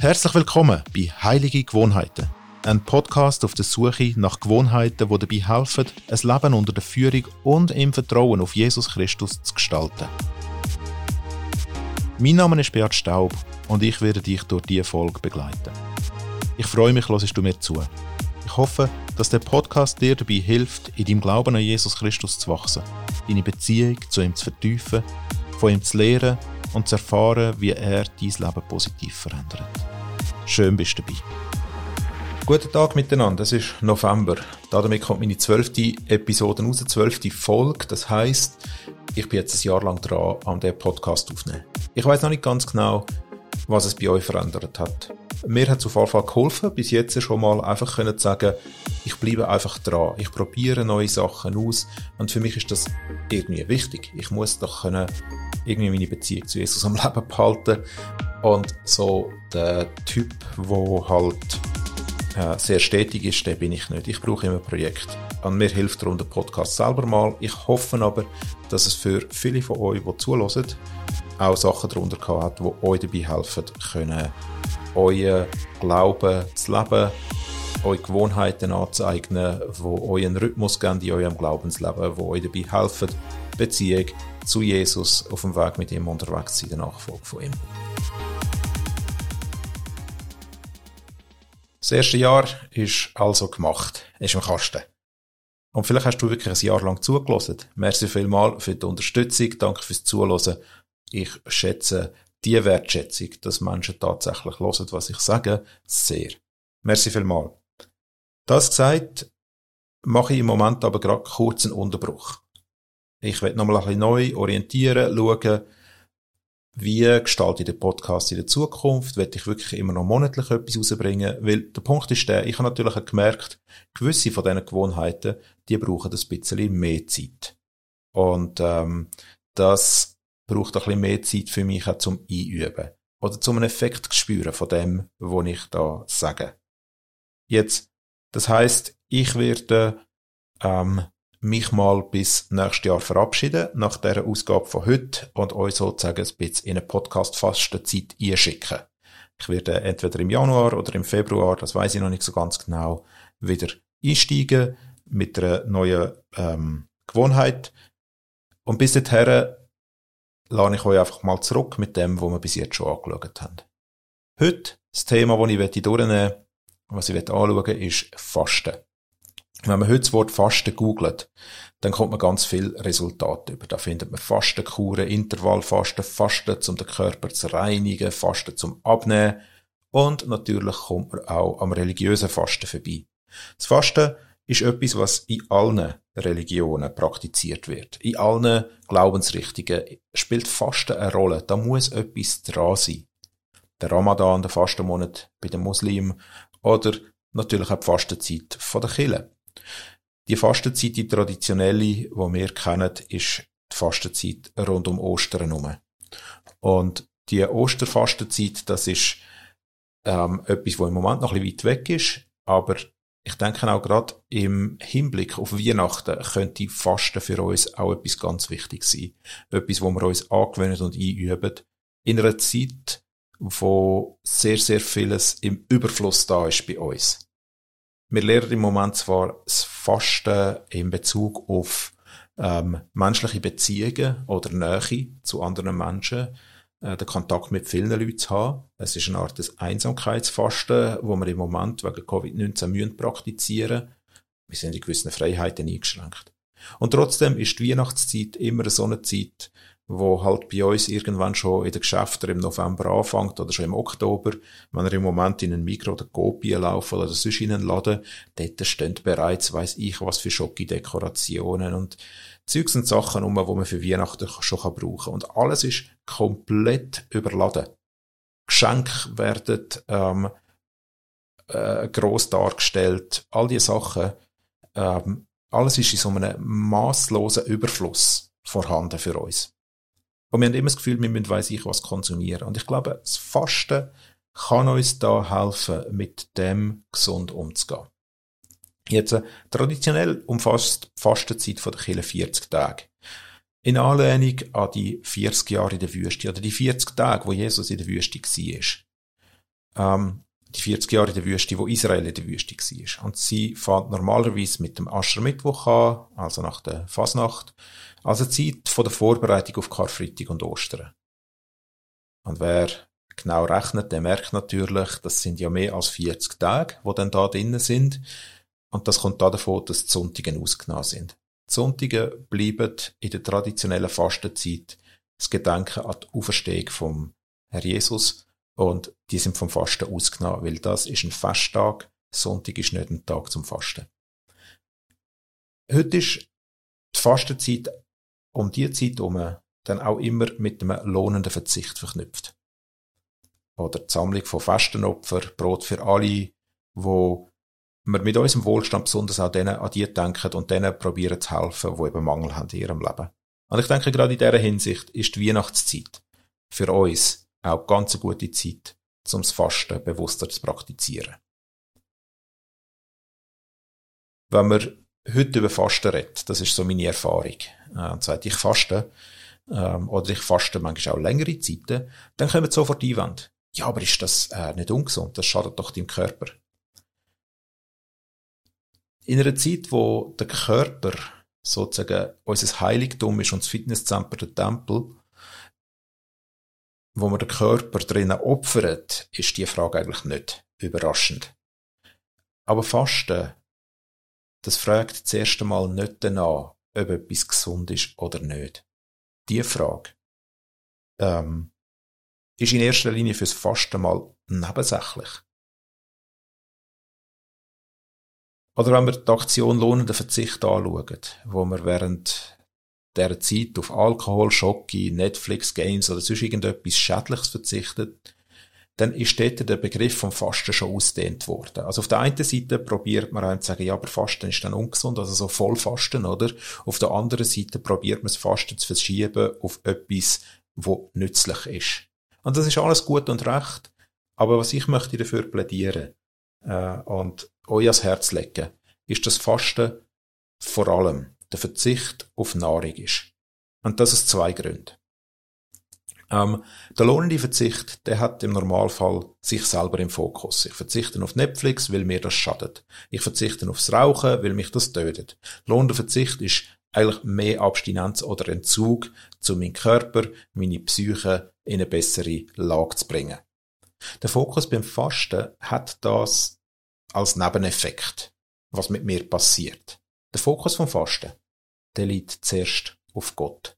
Herzlich willkommen bei Heilige Gewohnheiten, ein Podcast auf der Suche nach Gewohnheiten, die dabei helfen, ein Leben unter der Führung und im Vertrauen auf Jesus Christus zu gestalten. Mein Name ist Beat Staub und ich werde dich durch diese Folge begleiten. Ich freue mich, hörst du mir zu. Ich hoffe, dass der Podcast dir dabei hilft, in deinem Glauben an Jesus Christus zu wachsen, deine Beziehung zu ihm zu vertiefen, von ihm zu lernen und zu erfahren, wie er dein Leben positiv verändert. Schön bist du dabei. Guten Tag miteinander, es ist November. Damit kommt meine zwölfte Episode raus, zwölfte Folge. Das heisst, ich bin jetzt ein Jahr lang dran, an diesem Podcast aufzunehmen. Ich weiß noch nicht ganz genau, was es bei euch verändert hat. Mir hat es auf jeden Fall geholfen, bis jetzt schon mal einfach zu sagen, ich bleibe einfach dran. Ich probiere neue Sachen aus und für mich ist das irgendwie wichtig. Ich muss doch können irgendwie meine Beziehung zu Jesus am Leben behalten und so der Typ, wo halt äh, sehr stetig ist, der bin ich nicht. Ich brauche immer Projekt. Und mir hilft darum der Podcast selber mal. Ich hoffe aber, dass es für viele von euch, die zulassen, auch Sachen darunter hat, die euch dabei helfen können, euer Glauben zu leben, euch Gewohnheiten anzueignen, die euch einen Rhythmus geben in eurem Glaubensleben, die euch dabei helfen, Beziehung zu Jesus auf dem Weg mit ihm unterwegs sein, der Nachfolge von ihm. Das erste Jahr ist also gemacht, ist im Kasten. Und vielleicht hast du wirklich ein Jahr lang zugelassen. Merci vielmal für die Unterstützung, danke fürs Zuhören. Ich schätze die Wertschätzung, dass Menschen tatsächlich hören, was ich sage, sehr. Merci vielmal. Das gesagt, mache ich im Moment aber gerade kurz einen Unterbruch. Ich werde nochmal ein bisschen neu orientieren, schauen, wie gestalte ich den Podcast in der Zukunft? Will ich wirklich immer noch monatlich etwas rausbringen? Weil der Punkt ist der, ich habe natürlich gemerkt, gewisse von diesen Gewohnheiten, die brauchen ein bisschen mehr Zeit. Und ähm, das braucht ein bisschen mehr Zeit für mich auch zum Einüben. Oder zum Effekt spüren von dem, was ich da sage. Jetzt, das heißt, ich werde ähm, mich mal bis nächstes Jahr verabschieden, nach der Ausgabe von heute und euch sozusagen ein bisschen in eine Podcast-Fastenzeit einschicken. Ich werde entweder im Januar oder im Februar, das weiß ich noch nicht so ganz genau, wieder einsteigen mit einer neuen ähm, Gewohnheit. Und bis dahin lade ich euch einfach mal zurück mit dem, was wir bis jetzt schon angeschaut haben. Heute, das Thema, das ich durchnehmen möchte, was ich anschauen möchte, ist Fasten. Wenn man heute das Wort Fasten googelt, dann kommt man ganz viel Resultate über. Da findet man Fastenkuren, Intervallfasten, Fasten, um den Körper zu reinigen, Fasten zum Abnehmen und natürlich kommt man auch am religiösen Fasten vorbei. Das Fasten ist etwas, was in allen Religionen praktiziert wird. In allen Glaubensrichtungen spielt Fasten eine Rolle. Da muss etwas dran sein. Der Ramadan, der Fastenmonat bei den Muslimen oder natürlich auch die Fastenzeit der Kirche. Die Fastenzeit, die traditionelle, die wir kennen, ist die Fastenzeit rund um Ostern herum. Und die Osterfastenzeit, das ist ähm, etwas, wo im Moment noch ein bisschen weit weg ist, aber ich denke auch gerade im Hinblick auf Weihnachten könnte Fasten für uns auch etwas ganz wichtig sein. Etwas, wo wir uns angewöhnen und einüben. In einer Zeit, wo sehr, sehr vieles im Überfluss da ist bei uns. Wir lernen im Moment zwar das Fasten in Bezug auf ähm, menschliche Beziehungen oder Nähe zu anderen Menschen, äh, den Kontakt mit vielen Leuten zu haben. Es ist eine Art des Einsamkeitsfasten, wo wir im Moment wegen Covid-19 müssen praktizieren. Wir sind in gewissen Freiheiten eingeschränkt. Und trotzdem ist die Weihnachtszeit immer so eine Zeit, wo halt bei uns irgendwann schon in den Geschäften im November anfängt oder schon im Oktober, wenn er im Moment in einen Mikro oder Kopie laufen oder sonst in einen Laden, dort stehen bereits, weiß ich, was für schocki Dekorationen und Zeugs und Sachen um, wo man für Weihnachten schon brauchen kann. Und alles ist komplett überladen. Geschenke werden ähm, äh, gross dargestellt, all diese Sachen. Ähm, alles ist in so einem maßlosen Überfluss vorhanden für uns. Und wir haben immer das Gefühl, wir müssen weiss ich was konsumieren. Und ich glaube, das Fasten kann uns da helfen, mit dem gesund umzugehen. Jetzt, äh, traditionell umfasst die Fastenzeit von der Kirche 40 Tage. In Anlehnung an die 40 Jahre in der Wüste, oder die 40 Tage, wo Jesus in der Wüste war. ähm, die 40 Jahre in der Wüste, wo Israel in der Wüste war. Und sie fängt normalerweise mit dem Aschermittwoch an, also nach der Fasnacht, also Zeit von der Vorbereitung auf Karfreitag und Ostern. Und wer genau rechnet, der merkt natürlich, das sind ja mehr als 40 Tage, wo dann da drinnen sind. Und das kommt da davon, dass die Sonntage ausgenommen sind. Die Sonntage bleiben in der traditionellen Fastenzeit das Gedenken an die Auferstehung vom Herr Jesus und die sind vom Fasten ausgenommen, weil das ist ein Festtag. Sonntag ist nicht ein Tag zum Fasten. Heute ist die Fastenzeit um die Zeit herum dann auch immer mit einem lohnenden Verzicht verknüpft. Oder die Sammlung von Fastenopfer, Brot für alle, wo wir mit unserem Wohlstand besonders auch denen an die denken und denen probieren zu helfen, die eben Mangel haben in ihrem Leben. Und ich denke, gerade in dieser Hinsicht ist die Weihnachtszeit für uns auch ganz eine gute Zeit, um das Fasten bewusster zu praktizieren. Wenn man heute über Fasten redet, das ist so meine Erfahrung, äh, und sagt, ich faste, ähm, oder ich faste manchmal auch längere Zeiten, dann kommen sofort Einwände. Ja, aber ist das äh, nicht ungesund? Das schadet doch deinem Körper. In einer Zeit, wo der Körper sozusagen unser Heiligtum ist und das Fitnesszentrum der Tempel, wo man den Körper drinnen opfert, ist die Frage eigentlich nicht überraschend. Aber Fasten, das fragt das erste Mal nicht danach, ob etwas gesund ist oder nicht. Die Frage ähm, ist in erster Linie fürs Fasten mal nebensächlich. Oder wenn wir die Aktion lohnender Verzicht anschauen, wo wir während der Zeit auf Alkohol, Schocke, Netflix, Games oder sonst irgendetwas Schädliches verzichtet, dann ist dort der Begriff vom Fasten schon ausdehnt worden. Also auf der einen Seite probiert man einem zu sagen, ja, aber Fasten ist dann ungesund, also so Vollfasten, oder? Auf der anderen Seite probiert man das Fasten zu verschieben auf etwas, wo nützlich ist. Und das ist alles gut und recht, aber was ich möchte dafür plädieren äh, und euch ans Herz legen, ist das Fasten vor allem der Verzicht auf Nahrung ist. Und das aus zwei Gründen. Ähm, der lohnende Verzicht, der hat im Normalfall sich selber im Fokus. Ich verzichte auf Netflix, weil mir das schadet. Ich verzichte aufs Rauchen, weil mich das tötet. Lohnender Verzicht ist eigentlich mehr Abstinenz oder Entzug, zu meinem Körper, meine Psyche in eine bessere Lage zu bringen. Der Fokus beim Fasten hat das als Nebeneffekt, was mit mir passiert. Der Fokus vom Fasten, der liegt zuerst auf Gott.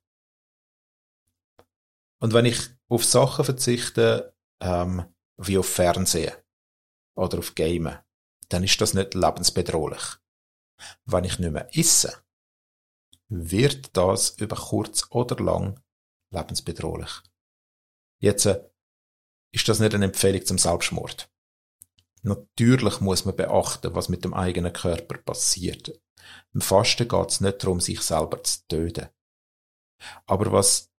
Und wenn ich auf Sachen verzichte, ähm, wie auf Fernsehen oder auf Gamen, dann ist das nicht lebensbedrohlich. Wenn ich nicht mehr esse, wird das über kurz oder lang lebensbedrohlich. Jetzt äh, ist das nicht eine Empfehlung zum Selbstmord. Natürlich muss man beachten, was mit dem eigenen Körper passiert. Im Fasten geht es nicht darum, sich selber zu töten. Aber was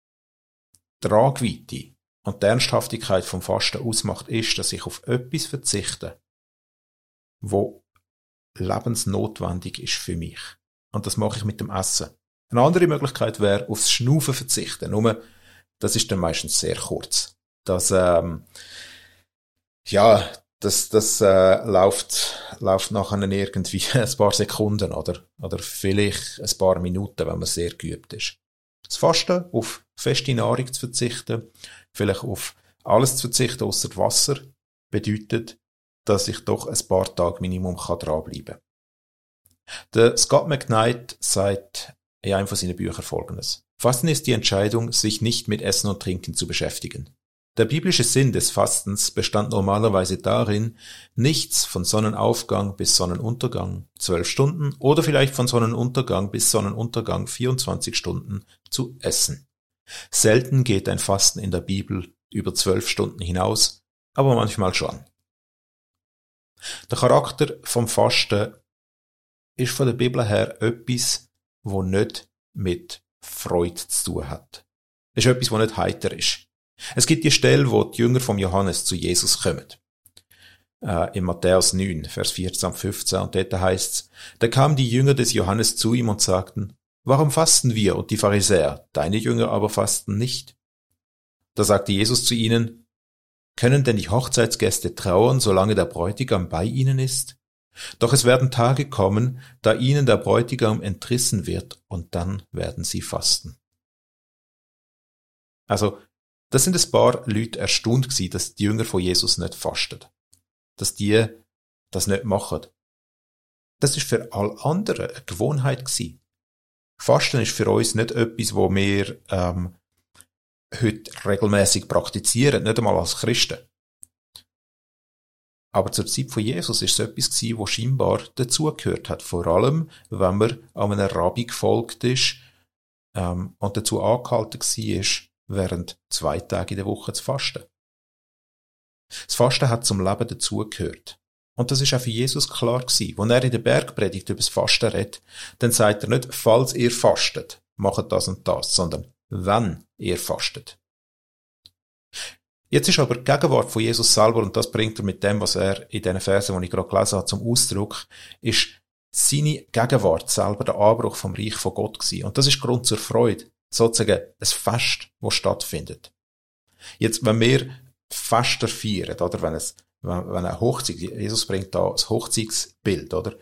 die Tragweite und die Ernsthaftigkeit vom Fasten ausmacht, ist, dass ich auf etwas verzichte, wo lebensnotwendig ist für mich. Und das mache ich mit dem Essen. Eine andere Möglichkeit wäre, aufs Schnaufen verzichten. Nur, das ist dann meistens sehr kurz. Das, ähm, ja, das, das äh, läuft, läuft nachher irgendwie ein paar Sekunden oder, oder vielleicht ein paar Minuten, wenn man sehr geübt ist. Das Fasten, auf feste Nahrung zu verzichten, vielleicht auf alles zu verzichten außer Wasser, bedeutet, dass ich doch ein paar Tage Minimum dranbleiben kann. Der Scott McKnight sagt in einem von seinen Büchern folgendes. Fasten ist die Entscheidung, sich nicht mit Essen und Trinken zu beschäftigen. Der biblische Sinn des Fastens bestand normalerweise darin, nichts von Sonnenaufgang bis Sonnenuntergang, zwölf Stunden, oder vielleicht von Sonnenuntergang bis Sonnenuntergang 24 Stunden zu essen. Selten geht ein Fasten in der Bibel über zwölf Stunden hinaus, aber manchmal schon. Der Charakter vom Fasten ist von der Bibel her etwas, wo nicht mit Freude zu tun hat. Es ist etwas, wo nicht heiter ist. Es gibt die Stelle, wo die Jünger vom Johannes zu Jesus kommen. Äh, in Matthäus 9, Vers 14 und 15, und dort heißt's, da kamen die Jünger des Johannes zu ihm und sagten, warum fasten wir und die Pharisäer, deine Jünger aber fasten nicht? Da sagte Jesus zu ihnen, Können denn die Hochzeitsgäste trauern, solange der Bräutigam bei ihnen ist? Doch es werden Tage kommen, da ihnen der Bräutigam entrissen wird, und dann werden sie fasten. Also, das sind ein paar Leute erstaunt gewesen, dass die Jünger von Jesus nicht fasten. Dass die das nicht machen. Das ist für all anderen eine Gewohnheit gewesen. Fasten ist für uns nicht etwas, wo wir ähm, heute regelmäßig praktizieren, nicht einmal als Christen. Aber zur Zeit von Jesus ist es etwas gewesen, was scheinbar dazugehört hat. Vor allem, wenn man an einem Rabbi gefolgt ist ähm, und dazu angehalten war, während zwei Tage in der Woche zu fasten. Das Fasten hat zum Leben dazugehört. Und das ist auch für Jesus klar gewesen. Wenn er in der Bergpredigt über das Fasten redet, dann sagt er nicht, falls ihr fastet, macht das und das, sondern wenn ihr fastet. Jetzt ist aber die Gegenwart von Jesus selber, und das bringt er mit dem, was er in diesen Versen, die ich gerade gelesen habe, zum Ausdruck, ist seine Gegenwart selber der Anbruch vom Reich von Gott gewesen. Und das ist Grund zur Freude. Sozusagen ein Fest, das stattfindet. Jetzt, wenn wir Fester feiern, oder wenn es, wenn, wenn eine Hochzeit, Jesus bringt da das Hochzeitsbild, oder?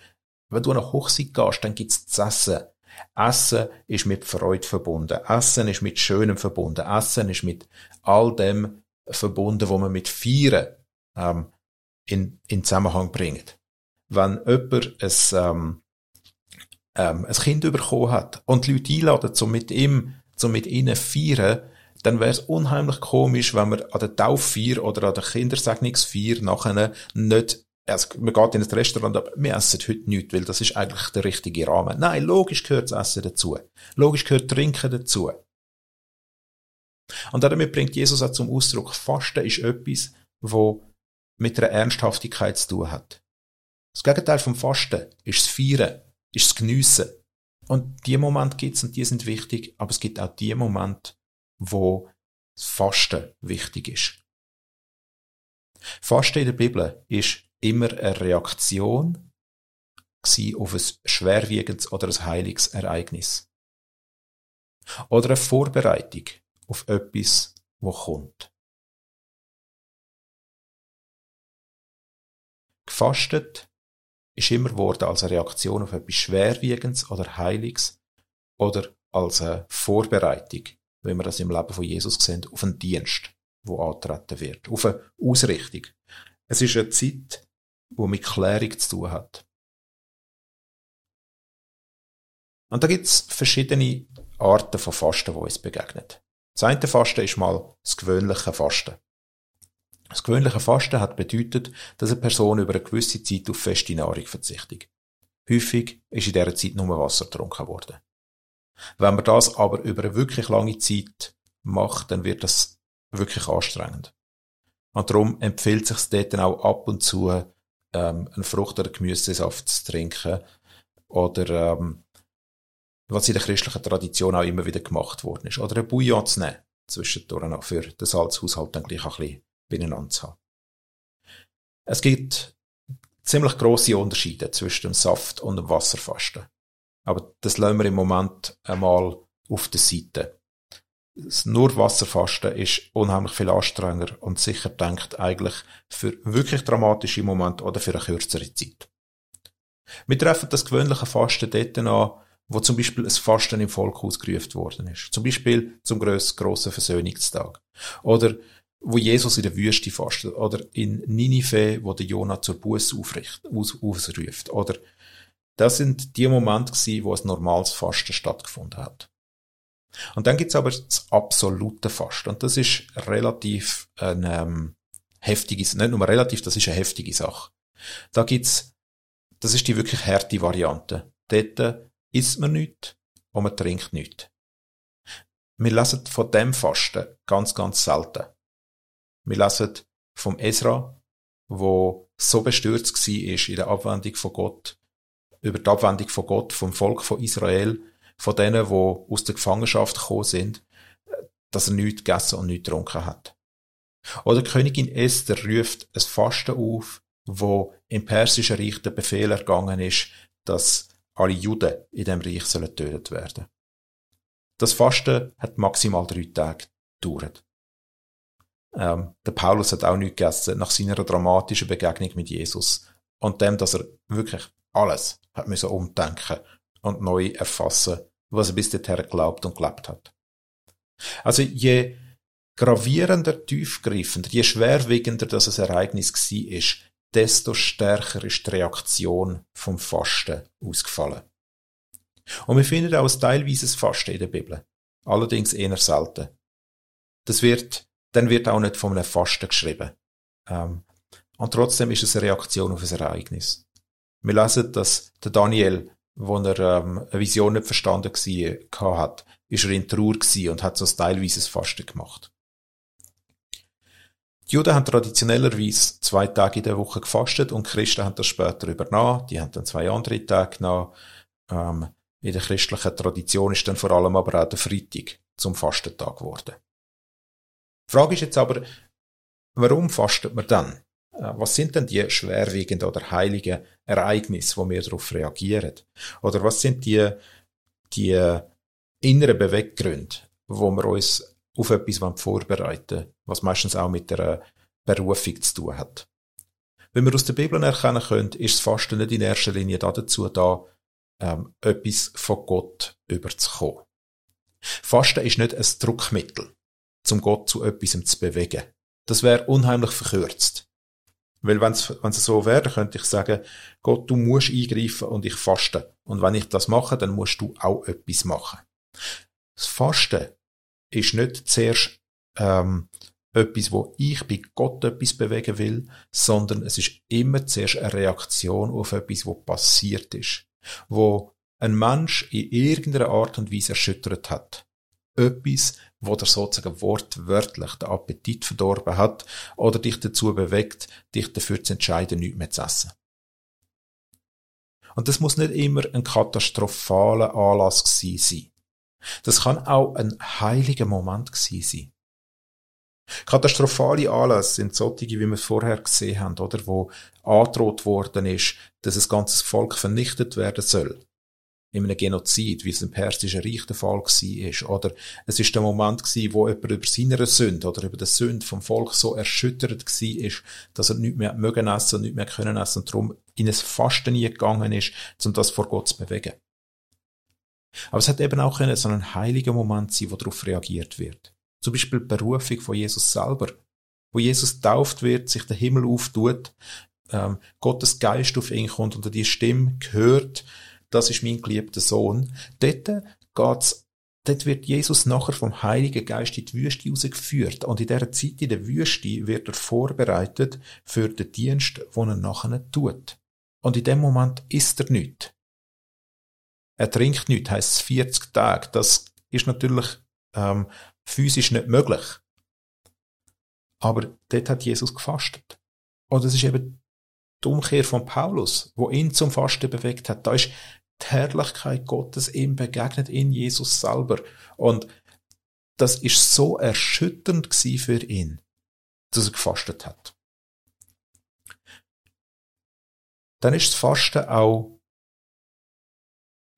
Wenn du an eine Hochzeit gehst, dann gibt's das Essen. Essen ist mit Freude verbunden. Essen ist mit Schönem verbunden. Essen ist mit all dem verbunden, wo man mit Feiern ähm, in, in Zusammenhang bringt. Wenn jemand ein, ähm, ähm, ein Kind bekommen hat und die Leute einladen, um mit ihm, um mit ihnen feiern, dann wäre es unheimlich komisch, wenn man an der Tauffeier oder an der Kindersegnungsfeier nachher nicht also man geht in ein Restaurant, aber wir essen heute nichts, weil das ist eigentlich der richtige Rahmen. Nein, logisch gehört das Essen dazu. Logisch gehört Trinken dazu. Und damit bringt Jesus auch zum Ausdruck, Fasten ist etwas, wo mit einer Ernsthaftigkeit zu tun hat. Das Gegenteil vom Fasten ist das Feiern, ist das Geniessen. Und die Momente gibt's und die sind wichtig, aber es gibt auch die Momente, wo das Fasten wichtig ist. Fasten in der Bibel ist immer eine Reaktion auf ein schwerwiegendes oder ein heiliges Ereignis. Oder eine Vorbereitung auf etwas, wo kommt. Gefastet ist immer geworden als eine Reaktion auf etwas Schwerwiegendes oder Heiliges oder als eine Vorbereitung, wenn wir das im Leben von Jesus sehen, auf einen Dienst, wo antreten wird, auf eine Ausrichtung. Es ist eine Zeit, wo mit Klärung zu tun hat. Und da gibt es verschiedene Arten von Fasten, die uns begegnen. Das eine Fasten ist mal das gewöhnliche Fasten. Das gewöhnliche Fasten hat bedeutet, dass eine Person über eine gewisse Zeit auf feste Nahrung verzichtet. Häufig ist in dieser Zeit nur Wasser getrunken worden. Wenn man das aber über eine wirklich lange Zeit macht, dann wird das wirklich anstrengend. Und darum empfiehlt sich dort auch ab und zu, ähm, einen Frucht- oder Gemüsesaft zu trinken oder ähm, was in der christlichen Tradition auch immer wieder gemacht worden ist. Oder ein Bouillon zu nehmen, zwischendurch noch für den Salzhaushalt dann gleich ein bisschen beieinander zu haben. Es gibt ziemlich grosse Unterschiede zwischen dem Saft und dem Wasserfasten. Aber das lassen wir im Moment einmal auf der Seite. Nur Wasserfasten ist unheimlich viel anstrengender und sicher denkt eigentlich für wirklich dramatische Momente oder für eine kürzere Zeit. Wir treffen das gewöhnliche Fasten dort an, wo zum Beispiel ein Fasten im Volk ausgerufen worden ist. Zum Beispiel zum grossen Versöhnungstag. Oder wo Jesus in der Wüste fastet. Oder in Ninive, wo der Jonah zur Buße aus, ausruft. Oder das sind die Momente gewesen, wo ein normales Fasten stattgefunden hat. Und dann gibt's aber das absolute Fasten. Und das ist relativ ein ähm, heftiges, nicht nur relativ, das ist eine heftige Sache. Da gibt's, das ist die wirklich harte Variante. Dort isst man nichts und man trinkt nichts. Wir lesen von dem Fasten ganz, ganz selten. Wir lesen vom Esra, wo so bestürzt war in der Abwendung von Gott, über die Abwendung von Gott, vom Volk von Israel, von denen, die aus der Gefangenschaft gekommen sind, dass er nichts gegessen und nichts getrunken hat. Oder Königin Esther ruft ein Fasten auf, wo im persischen Reich der Befehl ergangen ist, dass alle Juden in dem Reich sollen getötet werden. Das Fasten hat maximal drei Tage gedauert. Ähm, der Paulus hat auch nichts gegessen nach seiner dramatischen Begegnung mit Jesus und dem, dass er wirklich alles hat müssen umdenken und neu erfassen, was er bis dahin geglaubt und gelebt hat. Also je gravierender, tiefgreifender, je schwerwiegender das Ereignis war, ist, desto stärker ist die Reaktion vom Fasten ausgefallen. Und wir finden auch ein teilweises Fasten in der Bibel. Allerdings eher selten. Das wird, dann wird auch nicht von einem Fasten geschrieben. Ähm, und trotzdem ist es eine Reaktion auf ein Ereignis. Wir lesen, dass der Daniel, wo er ähm, eine Vision nicht verstanden war, hat, ist er in Trauer und hat so ein teilweises Fasten gemacht. Die Juden haben traditionellerweise zwei Tage in der Woche gefastet und die Christen haben das später übernommen. Die haben dann zwei andere Tage genommen. Ähm, in der christlichen Tradition ist dann vor allem aber auch der Freitag zum Fastentag geworden. Die Frage ist jetzt aber, warum fastet man dann? Äh, was sind denn die schwerwiegenden oder heiligen Ereignisse, wo wir darauf reagieren? Oder was sind die, die inneren Beweggründe, wo wir uns auf etwas vorbereiten was meistens auch mit der Berufung zu tun hat. Wenn wir aus der Bibel erkennen können, ist das Fasten nicht in erster Linie dazu da, ähm, etwas von Gott überzukommen. Fasten ist nicht ein Druckmittel, zum Gott zu etwas zu bewegen. Das wäre unheimlich verkürzt. Weil wenn es so wäre, könnte ich sagen, Gott, du musst eingreifen und ich faste. Und wenn ich das mache, dann musst du auch etwas machen. Das Fasten ist nicht zuerst ähm, etwas, wo ich bei Gott etwas bewegen will, sondern es ist immer zuerst eine Reaktion auf etwas, wo passiert ist, wo ein Mensch in irgendeiner Art und Weise erschüttert hat. Etwas, wo der sozusagen wortwörtlich den Appetit verdorben hat oder dich dazu bewegt, dich dafür zu entscheiden, nichts mehr zu essen. Und das muss nicht immer ein katastrophaler Anlass gewesen sein. Das kann auch ein heiliger Moment gewesen sein. Katastrophale Anlässe sind solche, wie wir es vorher gesehen haben, oder, wo angedroht worden ist, dass ein ganzes Volk vernichtet werden soll. In einem Genozid, wie es im Persischen Reich der Fall war. Oder es ist der Moment gewesen, wo jemand über seine Sünde oder über die Sünde vom Volk so erschüttert war, dass er nicht mehr mögen essen und nicht mehr können essen und darum in ein Fasten gegangen ist, um das vor Gott zu bewegen. Aber es hat eben auch so ein heiliger Moment sein, wo darauf reagiert wird. Zum Beispiel die Berufung von Jesus selber. Wo Jesus tauft wird, sich der Himmel auftut, ähm, Gottes Geist auf ihn kommt und er die Stimme hört, das ist mein geliebter Sohn. Dort geht's Dort wird Jesus nachher vom Heiligen Geist in die Wüste rausgeführt. Und in dieser Zeit in der Wüste wird er vorbereitet für den Dienst, den er nachher tut. Und in dem Moment isst er nichts. Er trinkt nichts, heisst 40 Tage. Das ist natürlich ähm, physisch nicht möglich. Aber dort hat Jesus gefastet. Und das ist eben die Umkehr von Paulus, wo ihn zum Fasten bewegt hat. Da ist die Herrlichkeit Gottes ihm begegnet in Jesus selber. Und das ist so erschütternd für ihn, dass er gefastet hat. Dann ist das Fasten auch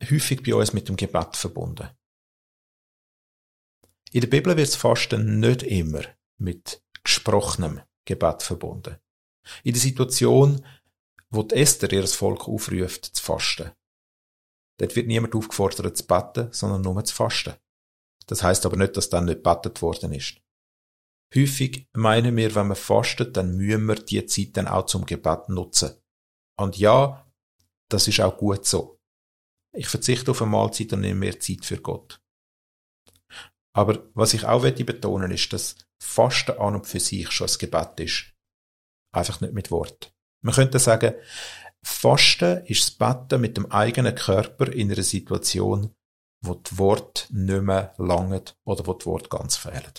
häufig bei uns mit dem Gebet verbunden. In der Bibel wird das Fasten nicht immer mit gesprochenem Gebet verbunden. In der Situation, wo die Esther ihr Volk aufruft, zu fasten. Dort wird niemand aufgefordert zu beten, sondern nur zu fasten. Das heißt aber nicht, dass dann nicht betet worden ist. Häufig meinen wir, wenn wir fasten, dann müssen wir die Zeit dann auch zum Gebet nutzen. Und ja, das ist auch gut so. Ich verzichte auf eine Mahlzeit und nehme mehr Zeit für Gott. Aber was ich auch betonen ist, dass Fasten an und für sich schon ein Gebet ist. Einfach nicht mit Wort. Man könnte sagen, Fasten ist das Betten mit dem eigenen Körper in einer Situation, wo die Wort nicht mehr langen oder wo die Wort ganz fehlen.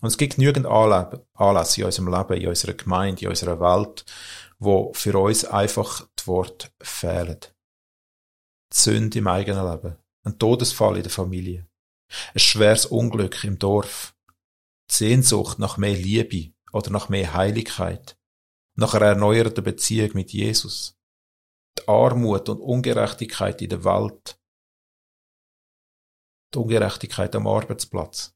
Und es gibt genügend Anlässe in unserem Leben, in unserer Gemeinde, in unserer Welt, wo für uns einfach die Wort fehlen. Die Sünde im eigenen Leben, ein Todesfall in der Familie, ein schweres Unglück im Dorf, die Sehnsucht nach mehr Liebe oder nach mehr Heiligkeit, nach einer erneuerten Beziehung mit Jesus, die Armut und Ungerechtigkeit in der Welt, die Ungerechtigkeit am Arbeitsplatz.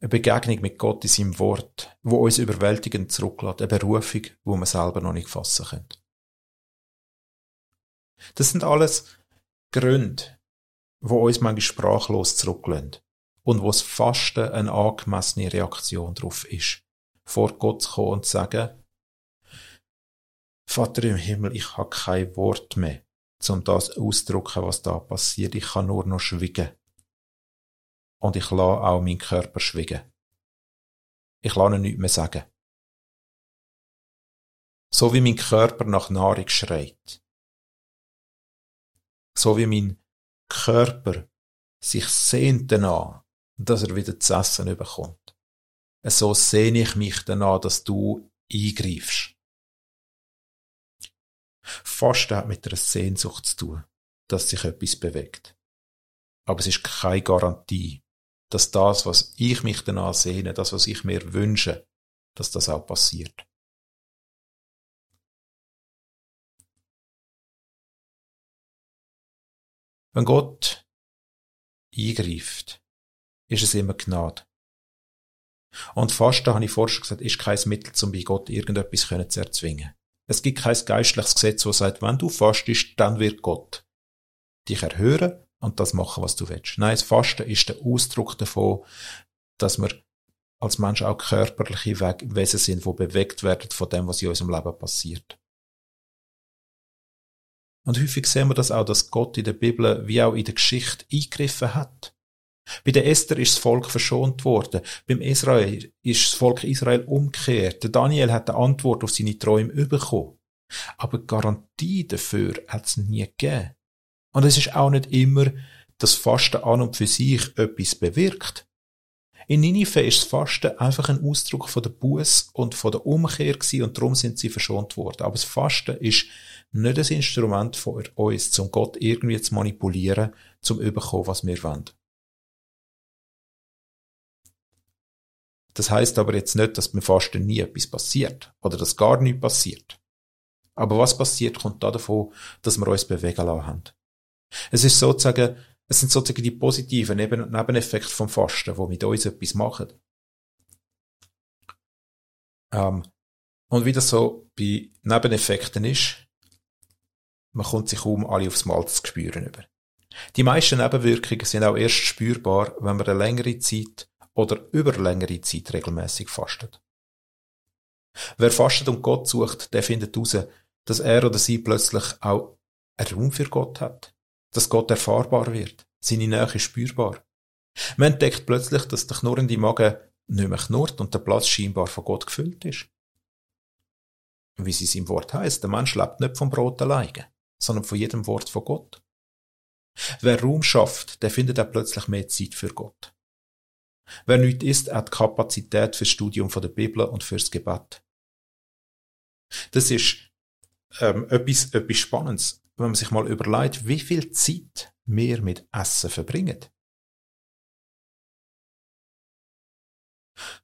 Eine Begegnung mit Gott in seinem Wort, wo uns überwältigend zurücklässt. Eine Berufung, wo wir selber noch nicht fassen können. Das sind alles Gründe, wo uns manchmal sprachlos zurücklassen und wo das Fasten eine angemessene Reaktion darauf ist, vor Gott zu kommen und zu sagen, Vater im Himmel, ich habe kein Wort mehr, um das auszudrücken, was da passiert. Ich kann nur noch schwiegen. Und ich lasse auch meinen Körper schwiegen. Ich lasse ihn nichts mehr sagen. So wie mein Körper nach Nahrung schreit. So wie mein Körper sich sehnt danach, dass er wieder zu essen bekommt. So sehne ich mich danach, dass du eingreifst. Fasten hat mit einer Sehnsucht zu tun, dass sich etwas bewegt. Aber es ist keine Garantie, dass das, was ich mich danach sehne, das, was ich mir wünsche, dass das auch passiert. Wenn Gott eingreift, ist es immer Gnade. Und Fasten, habe ich vorher schon gesagt, ist kein Mittel, um bei Gott irgendetwas zu erzwingen. Es gibt kein geistliches Gesetz, das sagt, wenn du fastest, dann wird Gott dich erhören und das machen, was du willst. Nein, das Fasten ist der Ausdruck davon, dass wir als Menschen auch körperliche Wesen sind, die bewegt werden von dem, was in unserem Leben passiert. Und häufig sehen wir das auch, dass Gott in der Bibel wie auch in der Geschichte eingegriffen hat. Bei der Esther ist das Volk verschont worden. Beim Israel ist das Volk Israel umgekehrt. Der Daniel hat eine Antwort auf seine Träume bekommen. Aber Garantie dafür hat es nie gegeben. Und es ist auch nicht immer, dass Fasten an und für sich etwas bewirkt. In Ninive ist das Fasten einfach ein Ausdruck von der Buß und von der Umkehr gewesen und darum sind sie verschont worden. Aber das Fasten ist nicht ein Instrument von uns, um Gott irgendwie zu manipulieren, zum überkommen, was wir wollen. Das heißt aber jetzt nicht, dass beim Fasten nie etwas passiert oder dass gar nichts passiert. Aber was passiert, kommt da davon, dass wir uns bewegen lassen haben. Es ist sozusagen, es sind sozusagen die positiven Neben Nebeneffekte vom Fasten, die mit uns etwas machen. Ähm, und wie das so bei Nebeneffekten ist, man kommt sich kaum alle aufs Mal zu spüren über. Die meisten Nebenwirkungen sind auch erst spürbar, wenn man eine längere Zeit oder über längere Zeit regelmäßig fastet. Wer fastet und Gott sucht, der findet heraus, dass er oder sie plötzlich auch einen Raum für Gott hat, dass Gott erfahrbar wird, seine Nähe spürbar. Man entdeckt plötzlich, dass der knurrende Magen nicht mehr knurrt und der Platz scheinbar von Gott gefüllt ist. Wie es im Wort heißt, der Mensch lebt nicht vom Brot alleine, sondern von jedem Wort von Gott. Wer Raum schafft, der findet auch plötzlich mehr Zeit für Gott. Wer nichts ist, hat Kapazität fürs Studium von der Bibel und fürs Gebet. Das ist ähm, etwas, etwas Spannendes, wenn man sich mal überlegt, wie viel Zeit wir mit Essen verbringen.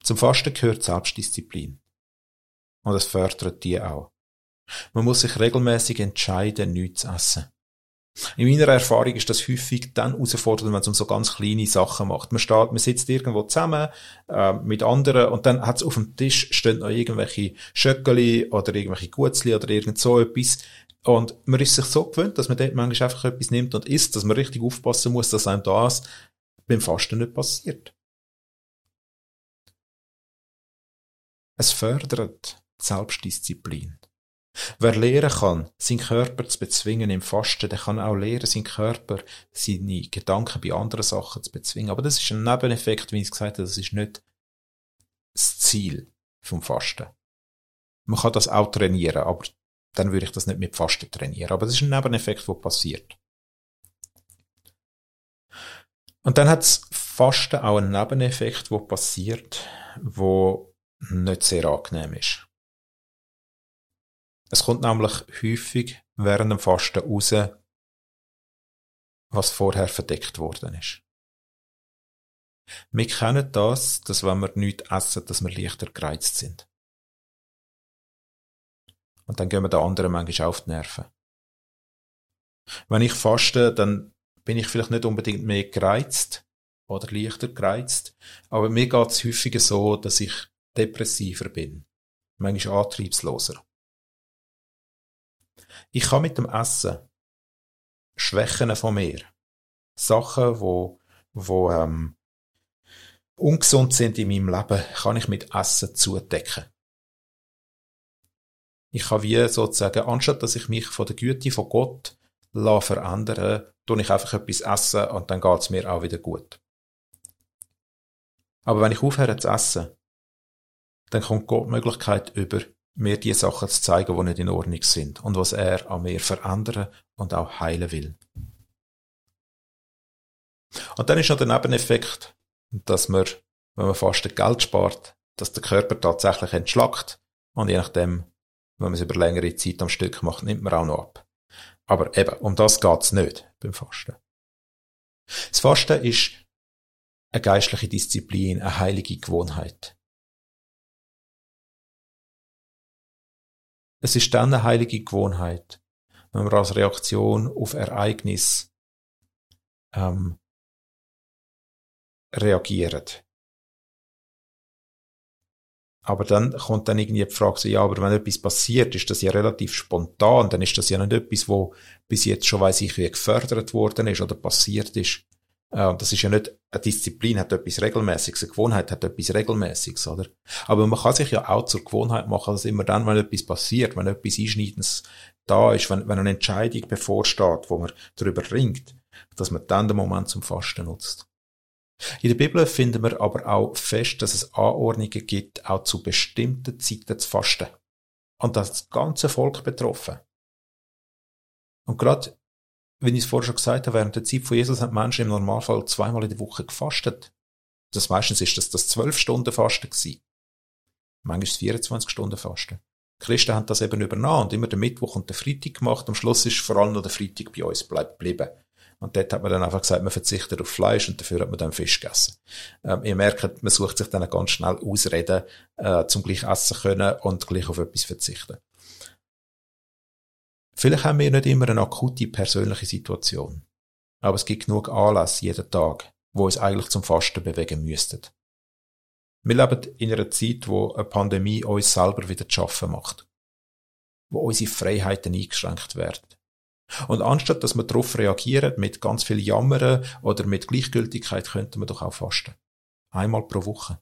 Zum Fasten gehört Selbstdisziplin. Und es fördert die auch. Man muss sich regelmäßig entscheiden, nichts zu essen. In meiner Erfahrung ist das häufig dann herausfordernd, wenn es um so ganz kleine Sachen macht. Man steht, man sitzt irgendwo zusammen äh, mit anderen und dann hat es auf dem Tisch stehen noch irgendwelche Schöckeli oder irgendwelche Gutzli oder irgend so etwas. Und man ist sich so gewöhnt, dass man dort manchmal einfach etwas nimmt und isst, dass man richtig aufpassen muss, dass einem das beim Fasten nicht passiert. Es fördert Selbstdisziplin. Wer lehren kann, seinen Körper zu bezwingen im Fasten, der kann auch lehren, seinen Körper, seine Gedanken bei anderen Sachen zu bezwingen. Aber das ist ein Nebeneffekt, wie ich gesagt habe, das ist nicht das Ziel vom Fasten. Man kann das auch trainieren, aber dann würde ich das nicht mit Fasten trainieren. Aber das ist ein Nebeneffekt, der passiert. Und dann hat das Fasten auch einen Nebeneffekt, der passiert, wo nicht sehr angenehm ist. Es kommt nämlich häufig während dem Fasten raus, was vorher verdeckt worden ist. Wir kennen das, dass wenn wir nichts essen, dass wir leichter gereizt sind. Und dann gehen wir den anderen manchmal auf die Nerven. Wenn ich faste, dann bin ich vielleicht nicht unbedingt mehr gereizt, oder leichter gereizt. Aber mir geht es häufiger so, dass ich depressiver bin. Manchmal antriebsloser. Ich kann mit dem Essen Schwächen von mir, Sachen, wo, wo ähm, ungesund sind in meinem Leben, kann ich mit Essen zudecken. Ich kann wie sozusagen, anstatt dass ich mich von der Güte von Gott verändern tue ich einfach etwas essen und dann geht's mir auch wieder gut. Aber wenn ich aufhöre zu essen, dann kommt Gott die Möglichkeit über, mir die Sachen zu zeigen, die nicht in Ordnung sind und was er an mir verändern und auch heilen will. Und dann ist noch der Nebeneffekt, dass man, wenn man fast Geld spart, dass der Körper tatsächlich entschlackt und je nachdem, wenn man es über längere Zeit am Stück macht, nimmt man auch noch ab. Aber eben, um das geht's nicht beim Fasten. Das Fasten ist eine geistliche Disziplin, eine heilige Gewohnheit. Es ist dann eine heilige Gewohnheit, wenn man als Reaktion auf Ereignis ähm, reagiert. Aber dann kommt dann irgendwie die Frage so, ja, aber wenn etwas passiert, ist das ja relativ spontan, dann ist das ja nicht etwas, wo bis jetzt schon weiß ich, wie gefördert worden ist oder passiert ist. Äh, das ist ja nicht, eine Disziplin hat etwas Regelmäßiges, eine Gewohnheit hat etwas Regelmäßiges, oder? Aber man kann sich ja auch zur Gewohnheit machen, dass immer dann, wenn etwas passiert, wenn etwas Einschneidendes da ist, wenn, wenn eine Entscheidung bevorsteht, wo man darüber ringt, dass man dann den Moment zum Fasten nutzt. In der Bibel finden wir aber auch fest, dass es Anordnungen gibt, auch zu bestimmten Zeiten zu fasten. Und das ganze Volk betroffen. Und gerade, wie ich es vorher schon gesagt habe, während der Zeit von Jesus haben Menschen im Normalfall zweimal in der Woche gefastet. Das meistens ist das das zwölf Stunden Fasten gewesen. Manchmal ist 24 Stunden Fasten. Die Christen haben das eben übernommen und immer den Mittwoch und den Freitag gemacht. Am Schluss ist vor allem noch der Freitag bei uns geblieben. Und dort hat man dann einfach gesagt, man verzichtet auf Fleisch und dafür hat man dann Fisch gegessen. Ähm, ihr merkt, man sucht sich dann ganz schnell Ausreden, äh, zum gleich essen können und gleich auf etwas verzichten. Vielleicht haben wir nicht immer eine akute persönliche Situation. Aber es gibt genug Anlässe jeden Tag, wo uns eigentlich zum Fasten bewegen müssten. Wir leben in einer Zeit, wo eine Pandemie uns selber wieder zu schaffen macht. Wo unsere Freiheiten eingeschränkt werden und anstatt dass wir darauf reagieren mit ganz viel Jammern oder mit Gleichgültigkeit, könnten wir doch auch fasten. Einmal pro Woche.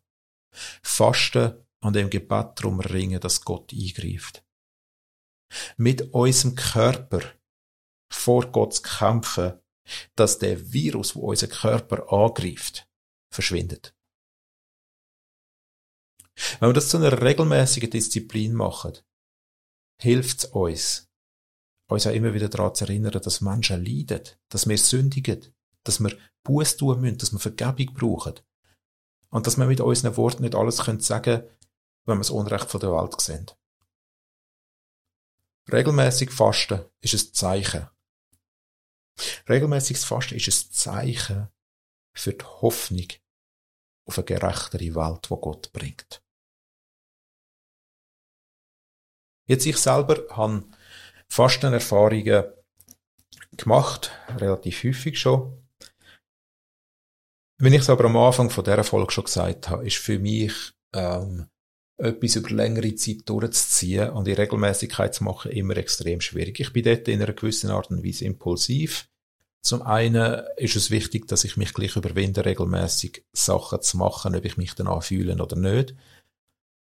Fasten und im Gebet darum ringen, dass Gott eingreift. Mit unserem Körper vor Gott zu kämpfen, dass der Virus, wo unser Körper angreift, verschwindet. Wenn wir das zu einer regelmäßigen Disziplin machen, hilft es uns, uns auch immer wieder daran zu erinnern, dass Menschen leiden, dass wir sündigen, dass wir Buß tun müssen, dass wir Vergebung brauchen. Und dass wir mit unseren Worten nicht alles können sagen wenn wir das Unrecht von der Welt sehen. Regelmäßig Fasten ist ein Zeichen. Regelmäßiges Fasten ist ein Zeichen für die Hoffnung auf eine gerechtere Welt, wo Gott bringt. Jetzt ich selber habe Fastenerfahrungen gemacht, relativ häufig schon. Wenn ich es aber am Anfang von dieser Folge schon gesagt habe, ist für mich ähm, etwas über längere Zeit durchzuziehen und in Regelmäßigkeit zu machen immer extrem schwierig. Ich bin dort in einer gewissen Art und Weise impulsiv. Zum einen ist es wichtig, dass ich mich gleich überwinde, regelmäßig Sachen zu machen, ob ich mich dann anfühle oder nicht.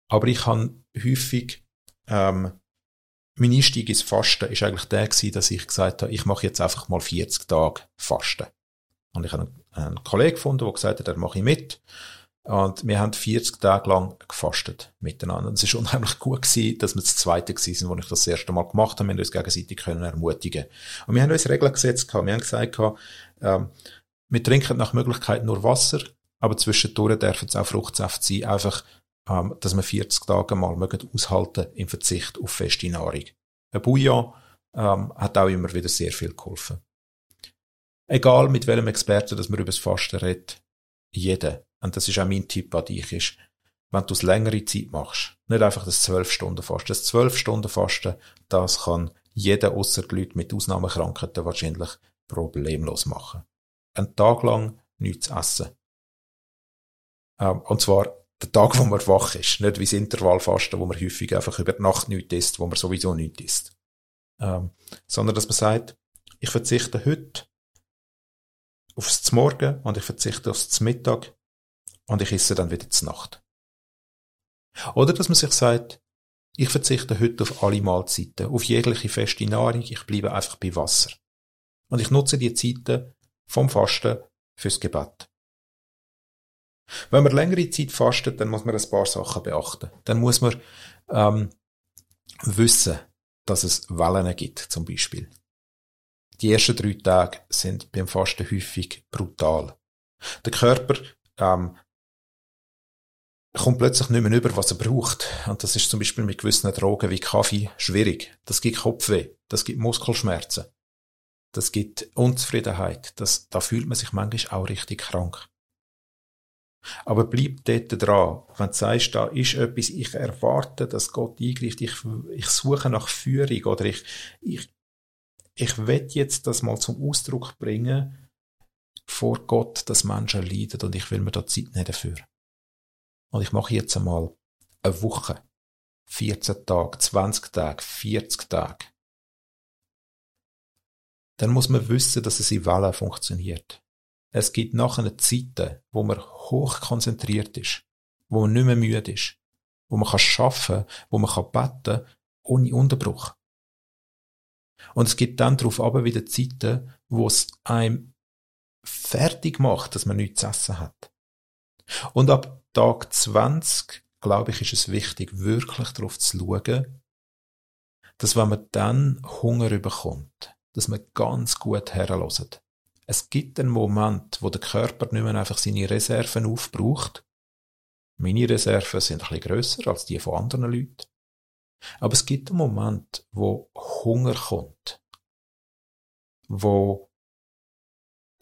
Aber ich habe häufig ähm, mein Einstieg ins Fasten ist eigentlich der gewesen, dass ich gesagt habe, ich mache jetzt einfach mal 40 Tage Fasten. Und ich habe einen, Kollegen gefunden, der gesagt hat, er mache ich mit. Und wir haben 40 Tage lang gefastet miteinander. Und es ist unheimlich gut gewesen, dass wir das zweite gewesen sind, wo ich das, erste Mal gemacht habe. Wir haben uns gegenseitig können ermutigen. Und wir haben uns Regeln gesetzt. Wir haben gesagt ähm, wir trinken nach Möglichkeit nur Wasser, aber zwischendurch dürfen es auch Fruchtsaft sein. Einfach ähm, dass wir 40 Tage mal mögen aushalten im Verzicht auf feste Nahrung. Ein Bouillon ähm, hat auch immer wieder sehr viel geholfen. Egal mit welchem Experten, dass man über das Fasten redet, jeder, und das ist auch mein Tipp an dich, ist, wenn du es längere Zeit machst, nicht einfach das 12 Stunden Fasten. Das 12 Stunden Fasten, das kann jeder außer die Leute mit Ausnahmekrankheiten wahrscheinlich problemlos machen. Ein Tag lang nichts essen Ähm, und zwar der Tag, wo man wach ist. Nicht wie das Intervallfasten, wo man häufig einfach über Nacht nichts isst, wo man sowieso nichts isst. Ähm, sondern dass man sagt, ich verzichte heute aufs Morgen und ich verzichte aufs Mittag und ich esse dann wieder zur Nacht. Oder dass man sich sagt, ich verzichte heute auf alle Mahlzeiten, auf jegliche feste Nahrung, ich bleibe einfach bei Wasser. Und ich nutze die Zeiten vom Fasten fürs Gebet. Wenn man längere Zeit fastet, dann muss man ein paar Sachen beachten. Dann muss man ähm, wissen, dass es Wellen gibt, zum Beispiel. Die ersten drei Tage sind beim Fasten häufig brutal. Der Körper ähm, kommt plötzlich nicht mehr über, was er braucht. Und das ist zum Beispiel mit gewissen Drogen wie Kaffee schwierig. Das gibt Kopfweh, das gibt Muskelschmerzen, das gibt Unzufriedenheit, das, da fühlt man sich manchmal auch richtig krank. Aber bleib dort dran. Wenn du sagst, da ist etwas, ich erwarte, dass Gott eingreift, ich, ich suche nach Führung oder ich, ich, ich will jetzt das mal zum Ausdruck bringen vor Gott, dass Menschen leiden und ich will mir da Zeit nehmen dafür. Und ich mache jetzt einmal eine Woche, 14 Tage, 20 Tage, 40 Tage. Dann muss man wissen, dass es in Wellen funktioniert. Es gibt nachher Zeiten, wo man hoch konzentriert ist, wo man nicht mehr müde ist, wo man kann schaffen, wo man kann beten, ohne Unterbruch. Und es gibt dann darauf aber wieder Zeiten, wo es einem fertig macht, dass man nichts zu essen hat. Und ab Tag 20, glaube ich, ist es wichtig, wirklich darauf zu schauen, dass wenn man dann Hunger überkommt, dass man ganz gut herloset. Es gibt einen Moment, wo der Körper nicht mehr einfach seine Reserven aufbraucht. Meine Reserven sind ein bisschen grösser als die von anderen Leuten. Aber es gibt einen Moment, wo Hunger kommt. Wo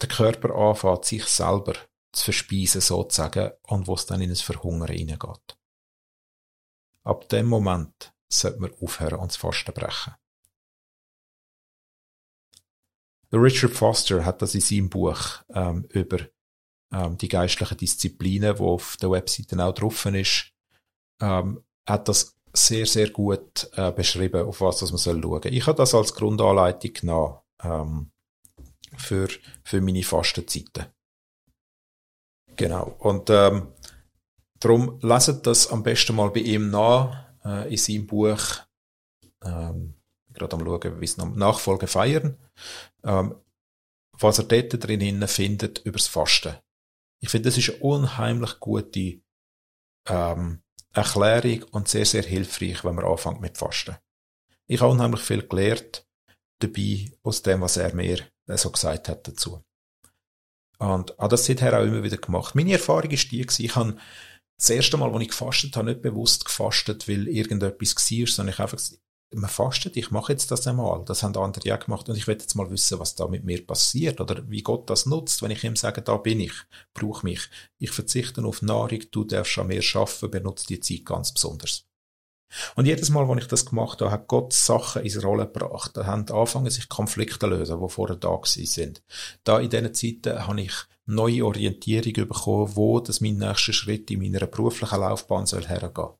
der Körper anfängt, sich selber zu verspeisen sozusagen und wo es dann in ein Verhungern hineingeht. Ab dem Moment sollte man aufhören und das Fasten brechen. Richard Foster hat das in seinem Buch ähm, über ähm, die geistlichen Disziplinen, wo auf der Webseite auch drauf ist, ähm, hat das sehr, sehr gut äh, beschrieben, auf was das man soll schauen. Ich habe das als Grundanleitung genommen ähm, für, für meine Fastenzeiten. Genau. Und ähm, darum leset das am besten mal bei ihm nach äh, in seinem Buch. Ähm, gerade am schauen, wie es Nachfolge feiern. Ähm, was er dort drin findet über das Fasten. Ich finde, das ist eine unheimlich gute ähm, Erklärung und sehr, sehr hilfreich, wenn man anfängt mit Fasten. Ich habe unheimlich viel gelernt dabei aus dem, was er mir äh, so gesagt hat dazu. Und habe das seither auch immer wieder gemacht. Meine Erfahrung ist die, ich habe das erste Mal, als ich gefastet habe, nicht bewusst gefastet, weil irgendetwas war, sondern ich einfach man fastet, ich mache jetzt das einmal. Das haben andere ja gemacht und ich will jetzt mal wissen, was da mit mir passiert oder wie Gott das nutzt, wenn ich ihm sage, da bin ich, brauche mich. Ich verzichte auf Nahrung, du darfst an mir schaffen, benutze die Zeit ganz besonders. Und jedes Mal, wenn ich das gemacht habe, hat Gott Sachen ins Rollen gebracht. Da haben angefangen, sich Konflikte zu lösen, die vorher da sind. Da in diesen Zeiten habe ich neue Orientierung bekommen, wo das mein nächster Schritt in meiner beruflichen Laufbahn soll hergehen.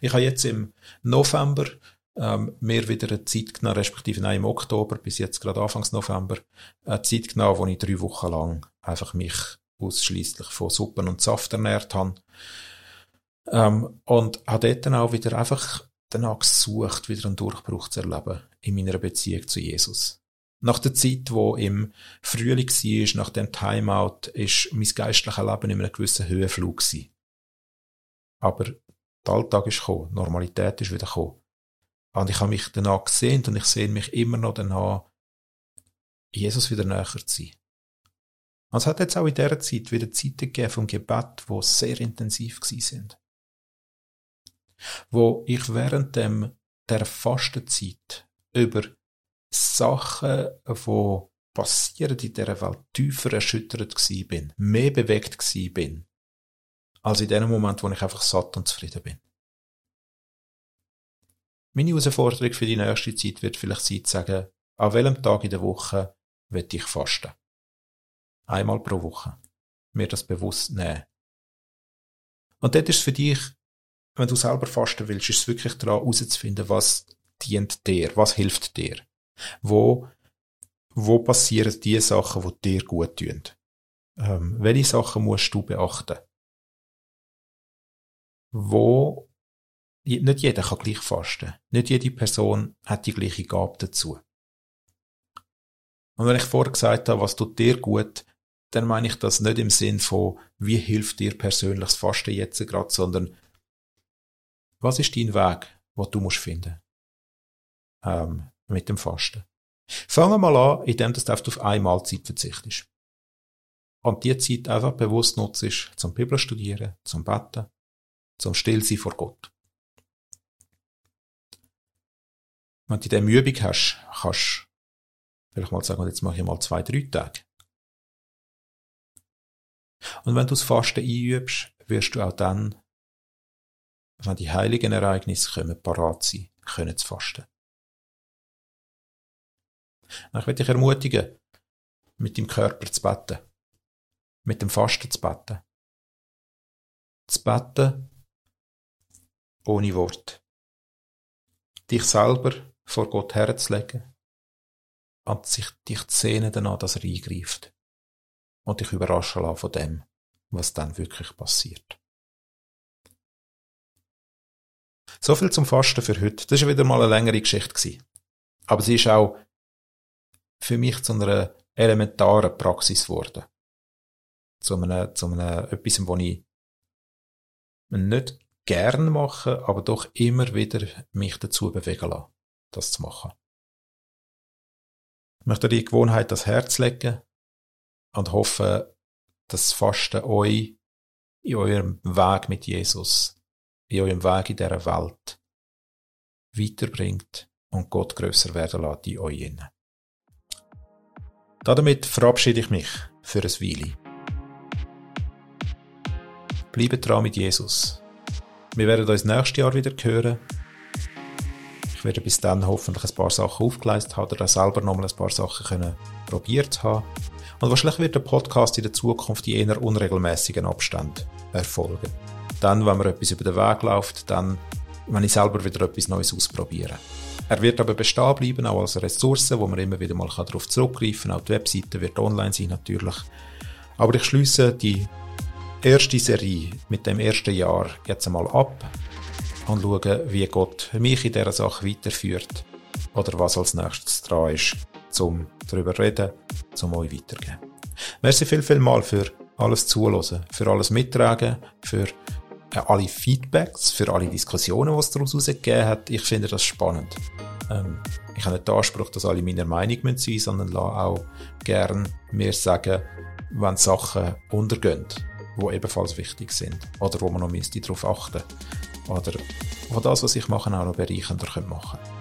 Ich habe jetzt im November ähm, mir wieder eine Zeit genommen, respektive nein, im Oktober bis jetzt gerade Anfangs November, eine Zeit genommen, wo ich drei Wochen lang einfach mich ausschließlich von Suppen und Saft ernährt habe. Ähm, und habe dort dann auch wieder einfach danach gesucht, wieder einen Durchbruch zu erleben in meiner Beziehung zu Jesus. Nach der Zeit, wo im Frühling war, nach dem Timeout, ist mein geistliches Leben in einem gewissen Höhenflug gewesen. Aber der Alltag ist gekommen, Normalität ist wieder gekommen. Und ich habe mich danach gesehen und ich sehe mich immer noch danach, Jesus wieder näher zu sein. Und es hat jetzt auch in dieser Zeit wieder Zeiten gegeben vom Gebet, wo sehr intensiv sind. Wo ich während dem, der Fastenzeit über Sachen, die passieren in dieser Welt, tiefer erschüttert bin, mehr bewegt bin, als in dem Moment, wo ich einfach satt und zufrieden bin. Meine Herausforderung für die nächste Zeit wird vielleicht sein, zu sagen, an welchem Tag in der Woche will ich fasten. Einmal pro Woche. Mir das bewusst nehmen. Und dort ist es für dich, wenn du selber fasten willst, ist es wirklich daran herauszufinden, was dient dir, was hilft dir. Wo, wo passieren die Sachen, die dir gut tun. Ähm, welche Sachen musst du beachten? Wo, nicht jeder kann gleich fasten. Nicht jede Person hat die gleiche Gabe dazu. Und wenn ich vorher gesagt habe, was tut dir gut, dann meine ich das nicht im Sinn von, wie hilft dir persönlich das Fasten jetzt gerade, sondern was ist dein Weg, was du musst finden ähm, mit dem Fasten. Fangen wir mal an, indem du auf eine Mahlzeit verzichtest. Und die Zeit einfach bewusst nutzt, zum Bibel studieren, zum Beten, zum Stillsein vor Gott. Wenn du diese Übung hast, kannst du vielleicht mal sagen, jetzt mache ich mal zwei, drei Tage. Und wenn du das Fasten einübst, wirst du auch dann, wenn die heiligen Ereignisse kommen, parat sein, können zu fasten. Ich will dich ermutigen, mit dem Körper zu beten. Mit dem Fasten zu beten. Zu beten ohne Wort. Dich selber vor Gott herzulegen und sich dich zu sehnen danach, dass er eingreift und dich überraschen lassen von dem, was dann wirklich passiert. So viel zum Fasten für heute. Das war wieder mal eine längere Geschichte. Aber sie ist auch für mich zu einer elementaren Praxis geworden. Zu einem, zu einem etwas, was ich nicht gern mache, aber doch immer wieder mich dazu bewegen lasse, das zu machen. Ich möchte die Gewohnheit das Herz legen und hoffe, dass Fasten euch in eurem Weg mit Jesus, in eurem Weg in dieser Welt weiterbringt und Gott grösser werden lässt in euch. Damit verabschiede ich mich für ein Weile. Bleibt dran mit Jesus. Wir werden uns nächstes Jahr wieder hören. Ich werde bis dann hoffentlich ein paar Sachen aufgeleistet haben oder selber nochmal ein paar Sachen können probiert haben. Und wahrscheinlich wird der Podcast in der Zukunft in eher unregelmäßigen Abständen erfolgen. Dann, wenn mir etwas über den Weg läuft, dann, wenn ich selber wieder etwas Neues ausprobiere. Er wird aber bestehen bleiben, auch als Ressource, wo man immer wieder mal darauf zurückgreifen kann. Auch die Webseite wird online sein, natürlich. Aber ich schließe die erste Serie mit dem ersten Jahr jetzt einmal ab und schaue, wie Gott mich in dieser Sache weiterführt oder was als nächstes dran ist, zum darüber reden, zum euch weitergeben. Merci viel, viel mal für alles zuhören, für alles mittragen, für alle Feedbacks, für alle Diskussionen, die es daraus gegeben hat. Ich finde das spannend. Ähm, ich habe nicht den Anspruch, dass alle meiner Meinung sein müssen, sondern lasse auch gern mir sagen, wenn Sachen untergehen die ebenfalls wichtig sind oder wo man noch müsste darauf achten oder wo das, was ich mache, auch noch bereichender machen können.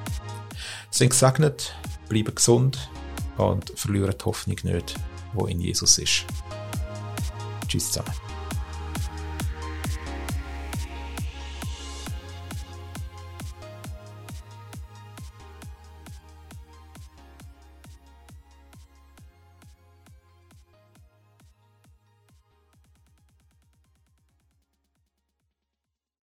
Sind gesegnet, bleiben gesund und verlieren die Hoffnung nicht, wo in Jesus ist. Tschüss zusammen.